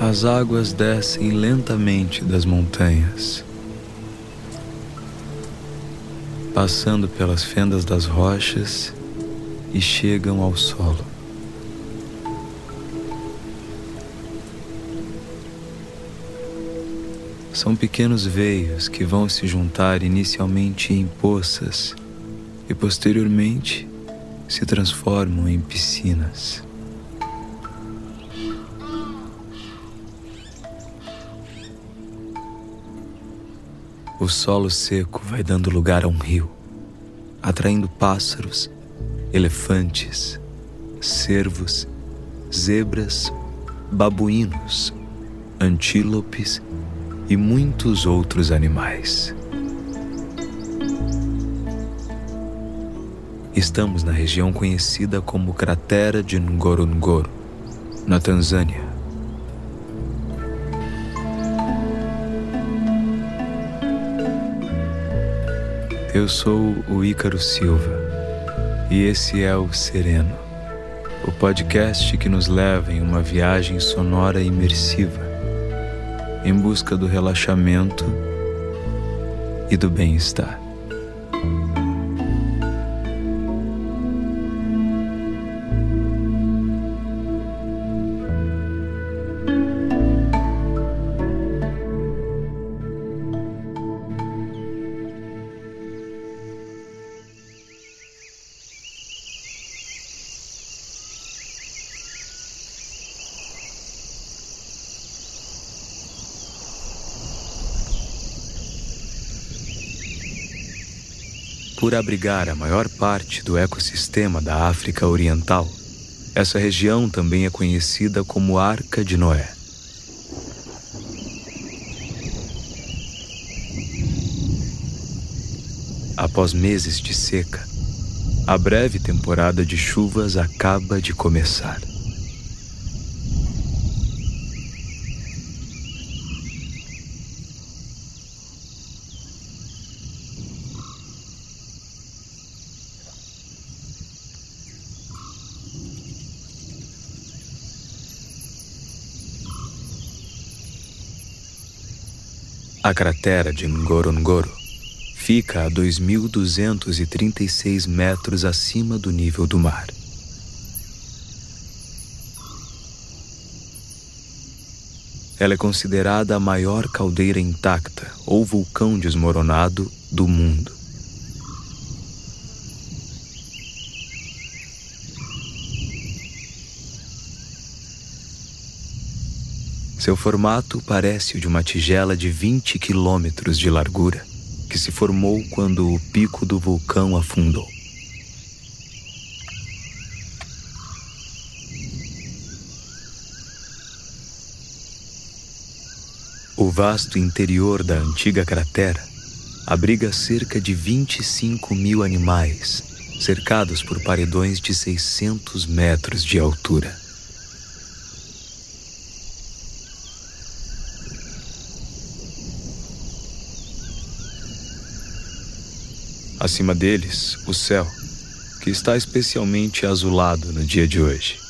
As águas descem lentamente das montanhas, passando pelas fendas das rochas e chegam ao solo. São pequenos veios que vão se juntar inicialmente em poças e posteriormente se transformam em piscinas. O solo seco vai dando lugar a um rio, atraindo pássaros, elefantes, cervos, zebras, babuínos, antílopes e muitos outros animais. Estamos na região conhecida como Cratera de Ngorongoro, na Tanzânia. Eu sou o Ícaro Silva e esse é o Sereno, o podcast que nos leva em uma viagem sonora imersiva em busca do relaxamento e do bem-estar. Por abrigar a maior parte do ecossistema da África Oriental, essa região também é conhecida como Arca de Noé. Após meses de seca, a breve temporada de chuvas acaba de começar. A cratera de Ngorongoro fica a 2.236 metros acima do nível do mar. Ela é considerada a maior caldeira intacta ou vulcão desmoronado do mundo. Seu formato parece o de uma tigela de 20 quilômetros de largura, que se formou quando o pico do vulcão afundou. O vasto interior da antiga cratera abriga cerca de 25 mil animais, cercados por paredões de 600 metros de altura. Acima deles, o céu, que está especialmente azulado no dia de hoje.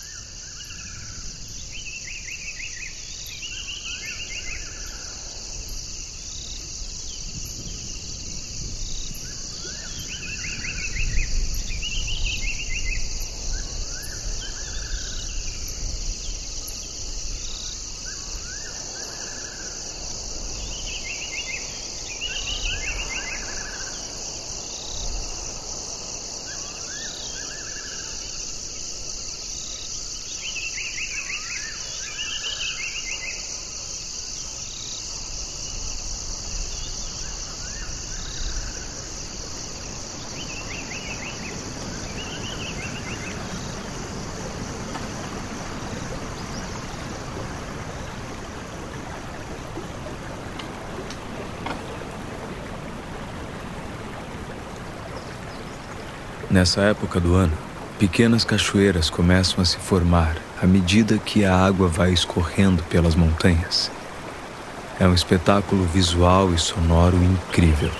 Nessa época do ano, pequenas cachoeiras começam a se formar à medida que a água vai escorrendo pelas montanhas. É um espetáculo visual e sonoro incrível.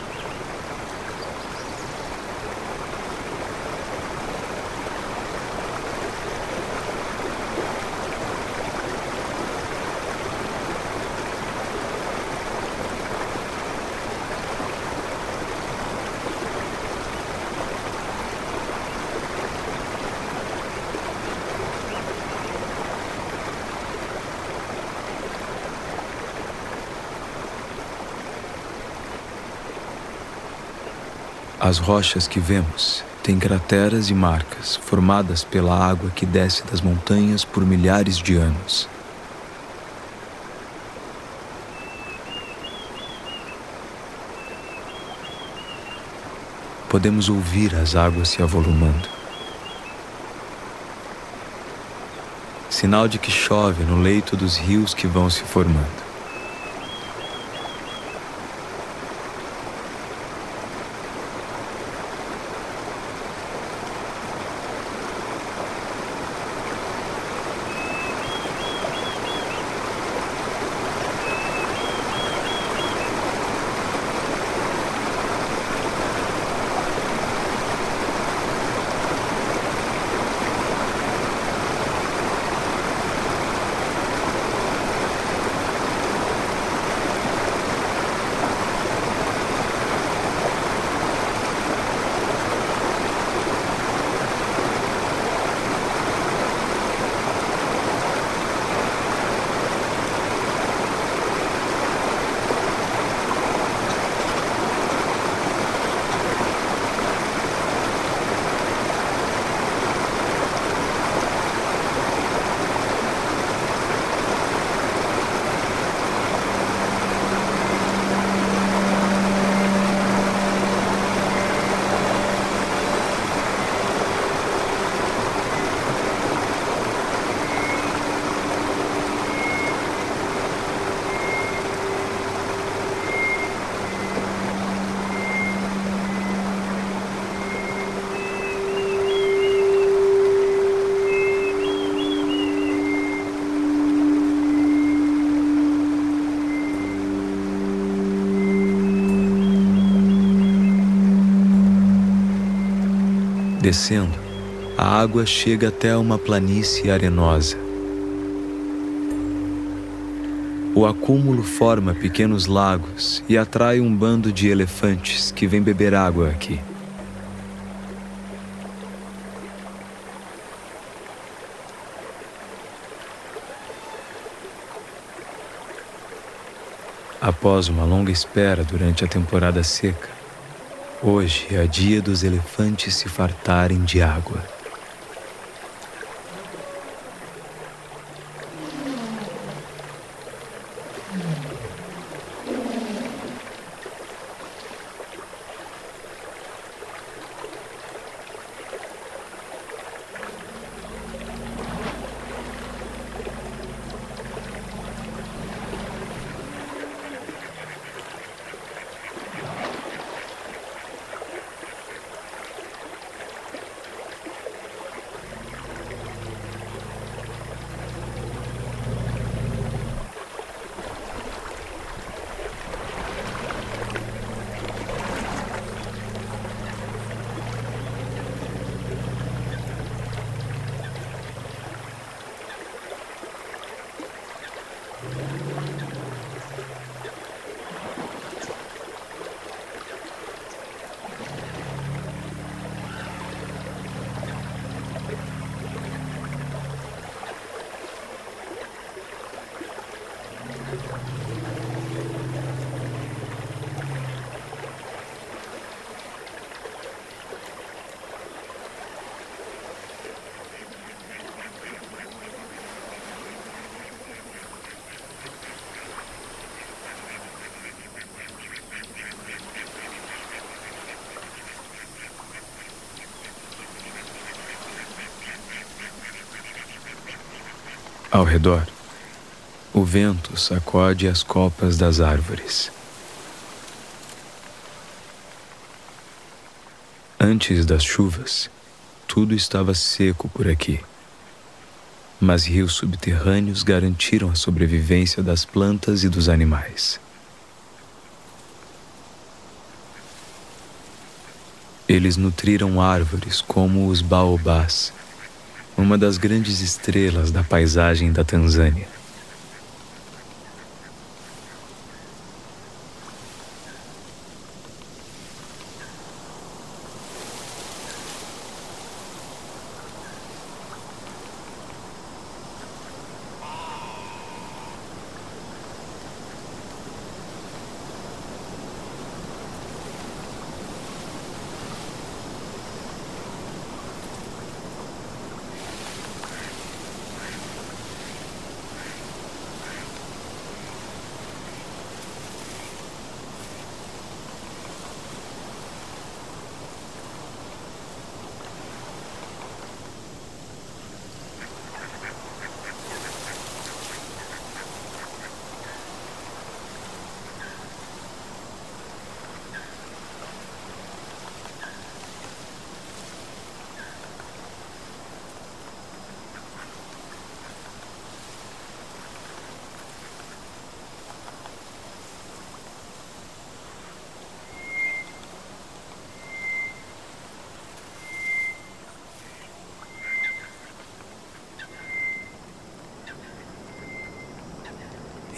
As rochas que vemos têm crateras e marcas formadas pela água que desce das montanhas por milhares de anos. Podemos ouvir as águas se avolumando. Sinal de que chove no leito dos rios que vão se formando. Descendo, a água chega até uma planície arenosa. O acúmulo forma pequenos lagos e atrai um bando de elefantes que vem beber água aqui. Após uma longa espera durante a temporada seca, Hoje é dia dos elefantes se fartarem de água. Ao redor, o vento sacode as copas das árvores. Antes das chuvas, tudo estava seco por aqui. Mas rios subterrâneos garantiram a sobrevivência das plantas e dos animais. Eles nutriram árvores como os baobás uma das grandes estrelas da paisagem da Tanzânia.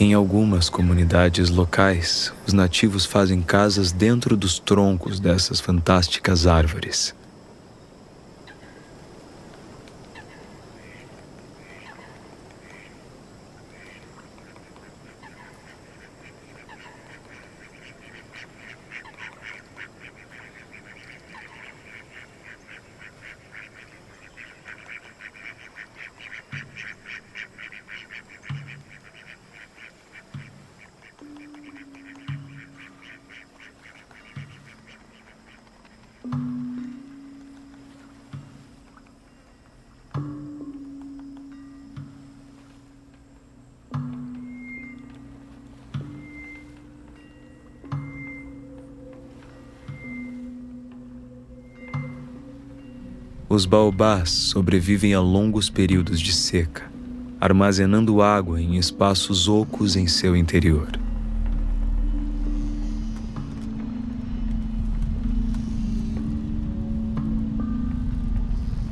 Em algumas comunidades locais, os nativos fazem casas dentro dos troncos dessas fantásticas árvores. Os baobás sobrevivem a longos períodos de seca, armazenando água em espaços ocos em seu interior.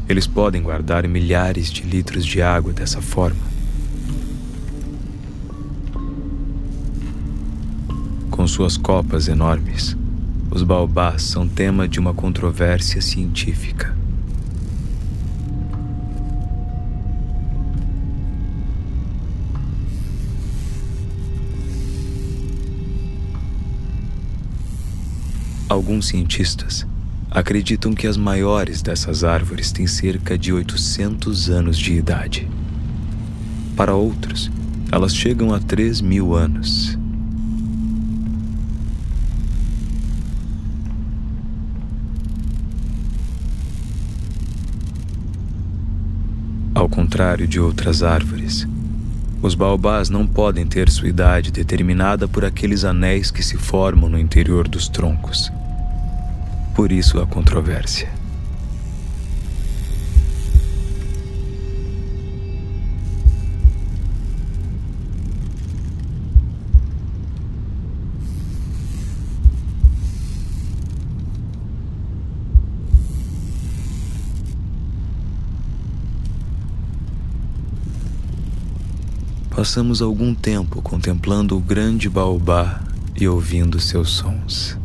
Eles podem guardar milhares de litros de água dessa forma. Com suas copas enormes, os baobás são tema de uma controvérsia científica. Alguns cientistas acreditam que as maiores dessas árvores têm cerca de 800 anos de idade. Para outros, elas chegam a 3 mil anos. Ao contrário de outras árvores, os baobás não podem ter sua idade determinada por aqueles anéis que se formam no interior dos troncos. Por isso a controvérsia. Passamos algum tempo contemplando o grande baobá e ouvindo seus sons.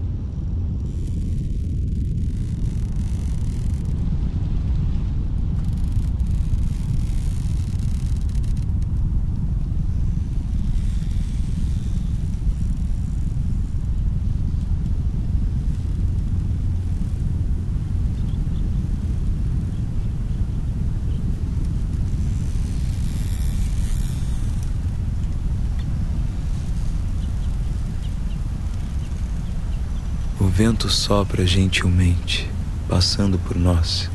Vento sopra gentilmente, passando por nós.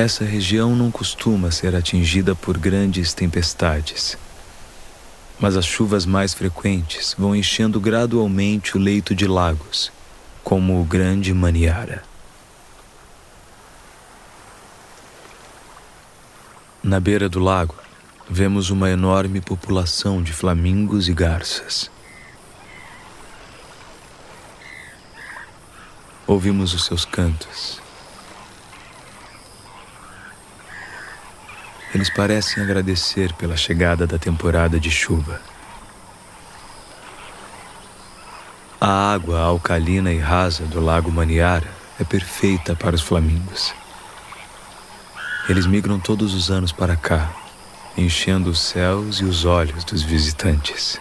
Essa região não costuma ser atingida por grandes tempestades. Mas as chuvas mais frequentes vão enchendo gradualmente o leito de lagos, como o Grande Maniara. Na beira do lago, vemos uma enorme população de flamingos e garças. Ouvimos os seus cantos Eles parecem agradecer pela chegada da temporada de chuva. A água alcalina e rasa do Lago Maniara é perfeita para os flamingos. Eles migram todos os anos para cá, enchendo os céus e os olhos dos visitantes.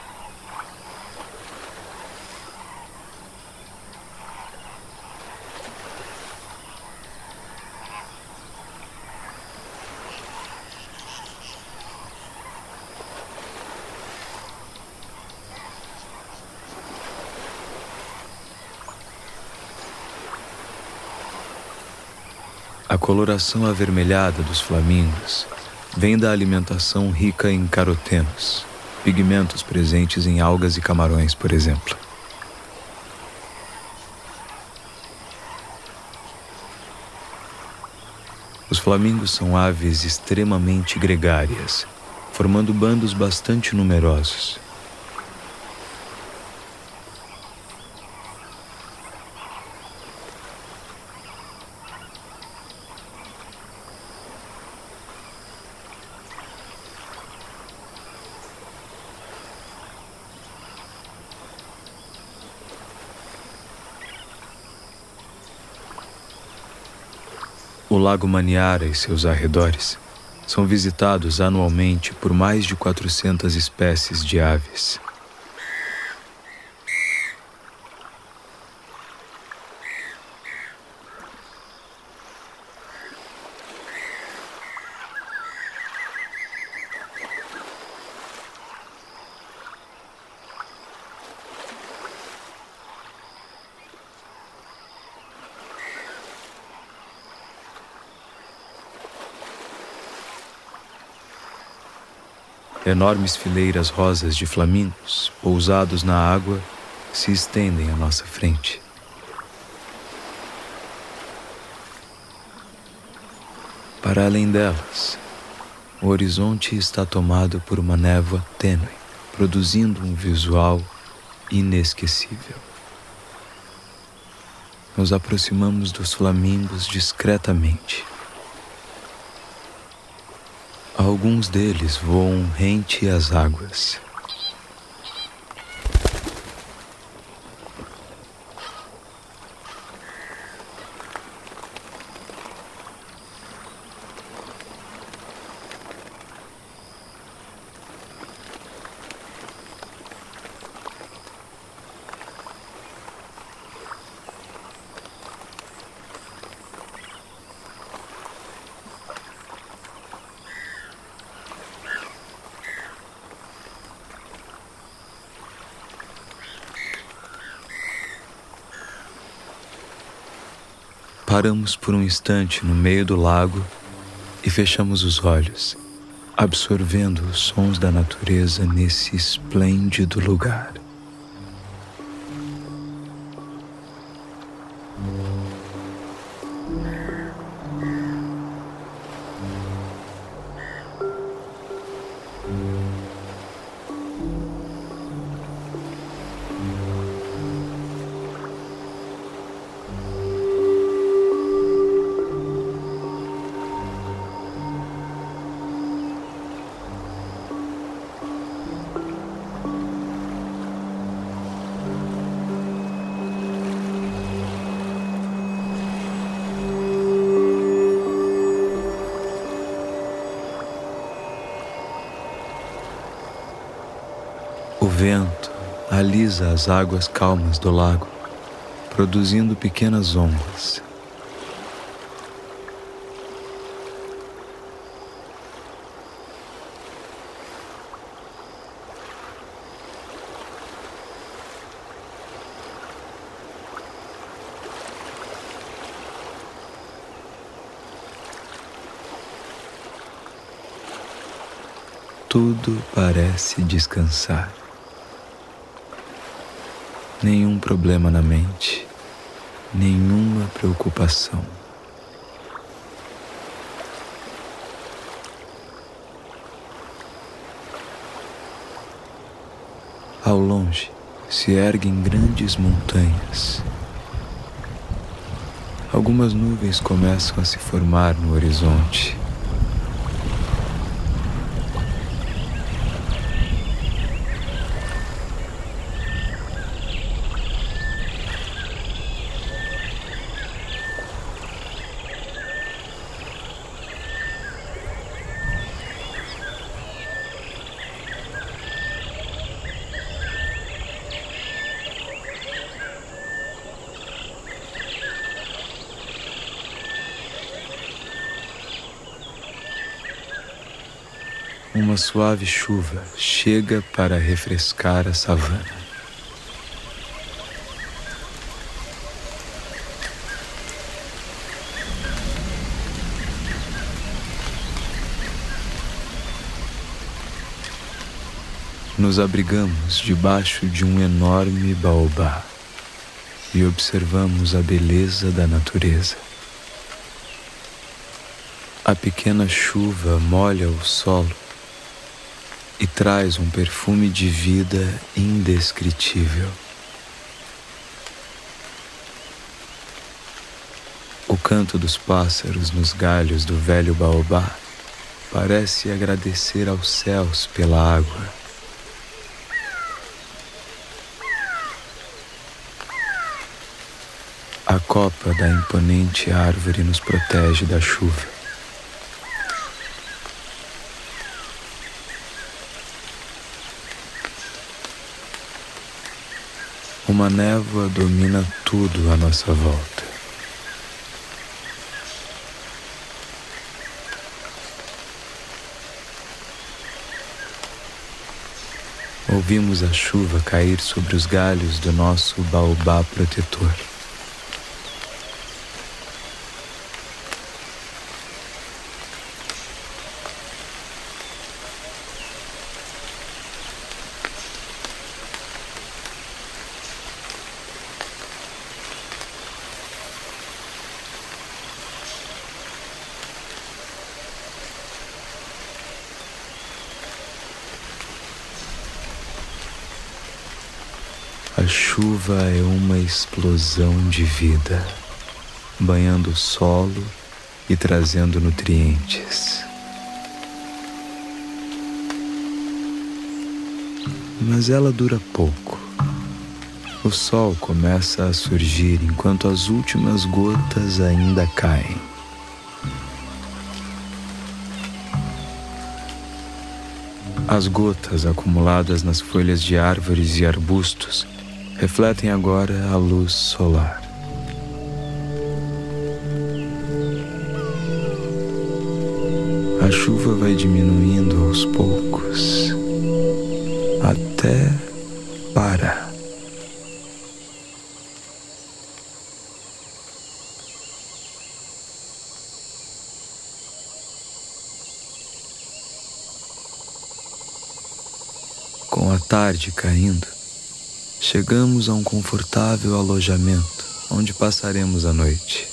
A coloração avermelhada dos flamingos vem da alimentação rica em carotenos, pigmentos presentes em algas e camarões, por exemplo. Os flamingos são aves extremamente gregárias, formando bandos bastante numerosos. O Lago Maniara e seus arredores são visitados anualmente por mais de 400 espécies de aves. Enormes fileiras rosas de flamingos, pousados na água, se estendem à nossa frente. Para além delas, o horizonte está tomado por uma névoa tênue, produzindo um visual inesquecível. Nos aproximamos dos flamingos discretamente. Alguns deles voam rente às águas. Paramos por um instante no meio do lago e fechamos os olhos, absorvendo os sons da natureza nesse esplêndido lugar. Vento alisa as águas calmas do lago, produzindo pequenas ondas. Tudo parece descansar nenhum problema na mente, nenhuma preocupação. Ao longe se erguem grandes montanhas. Algumas nuvens começam a se formar no horizonte. suave chuva chega para refrescar a savana. Nos abrigamos debaixo de um enorme baobá e observamos a beleza da natureza. A pequena chuva molha o solo e traz um perfume de vida indescritível. O canto dos pássaros nos galhos do velho baobá parece agradecer aos céus pela água. A copa da imponente árvore nos protege da chuva. Uma névoa domina tudo à nossa volta. Ouvimos a chuva cair sobre os galhos do nosso baobá protetor. A chuva é uma explosão de vida, banhando o solo e trazendo nutrientes. Mas ela dura pouco. O sol começa a surgir enquanto as últimas gotas ainda caem. As gotas acumuladas nas folhas de árvores e arbustos refletem agora a luz solar. A chuva vai diminuindo aos poucos até parar. Com a tarde caindo, chegamos a um confortável alojamento onde passaremos a noite.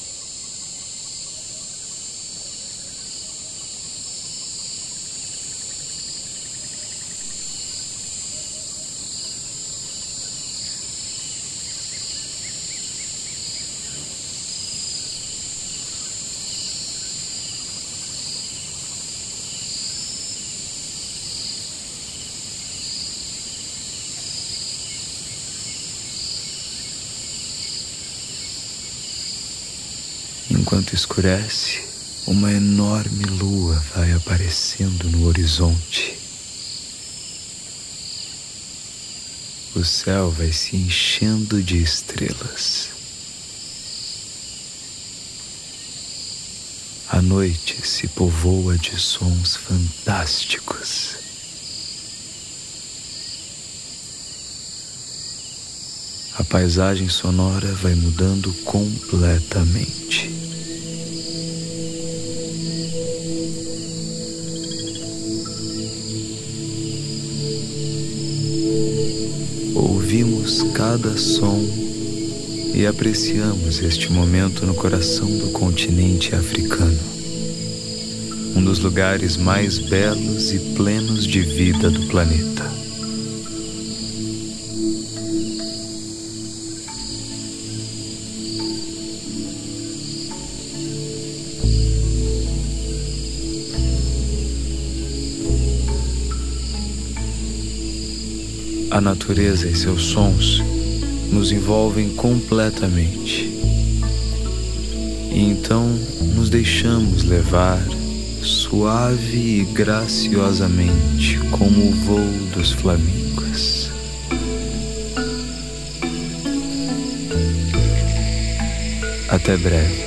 Enquanto escurece, uma enorme lua vai aparecendo no horizonte. O céu vai se enchendo de estrelas. A noite se povoa de sons fantásticos. A paisagem sonora vai mudando completamente. Cada som e apreciamos este momento no coração do continente africano, um dos lugares mais belos e plenos de vida do planeta. A natureza e seus sons nos envolvem completamente. E então nos deixamos levar suave e graciosamente como o voo dos flamingos. Até breve.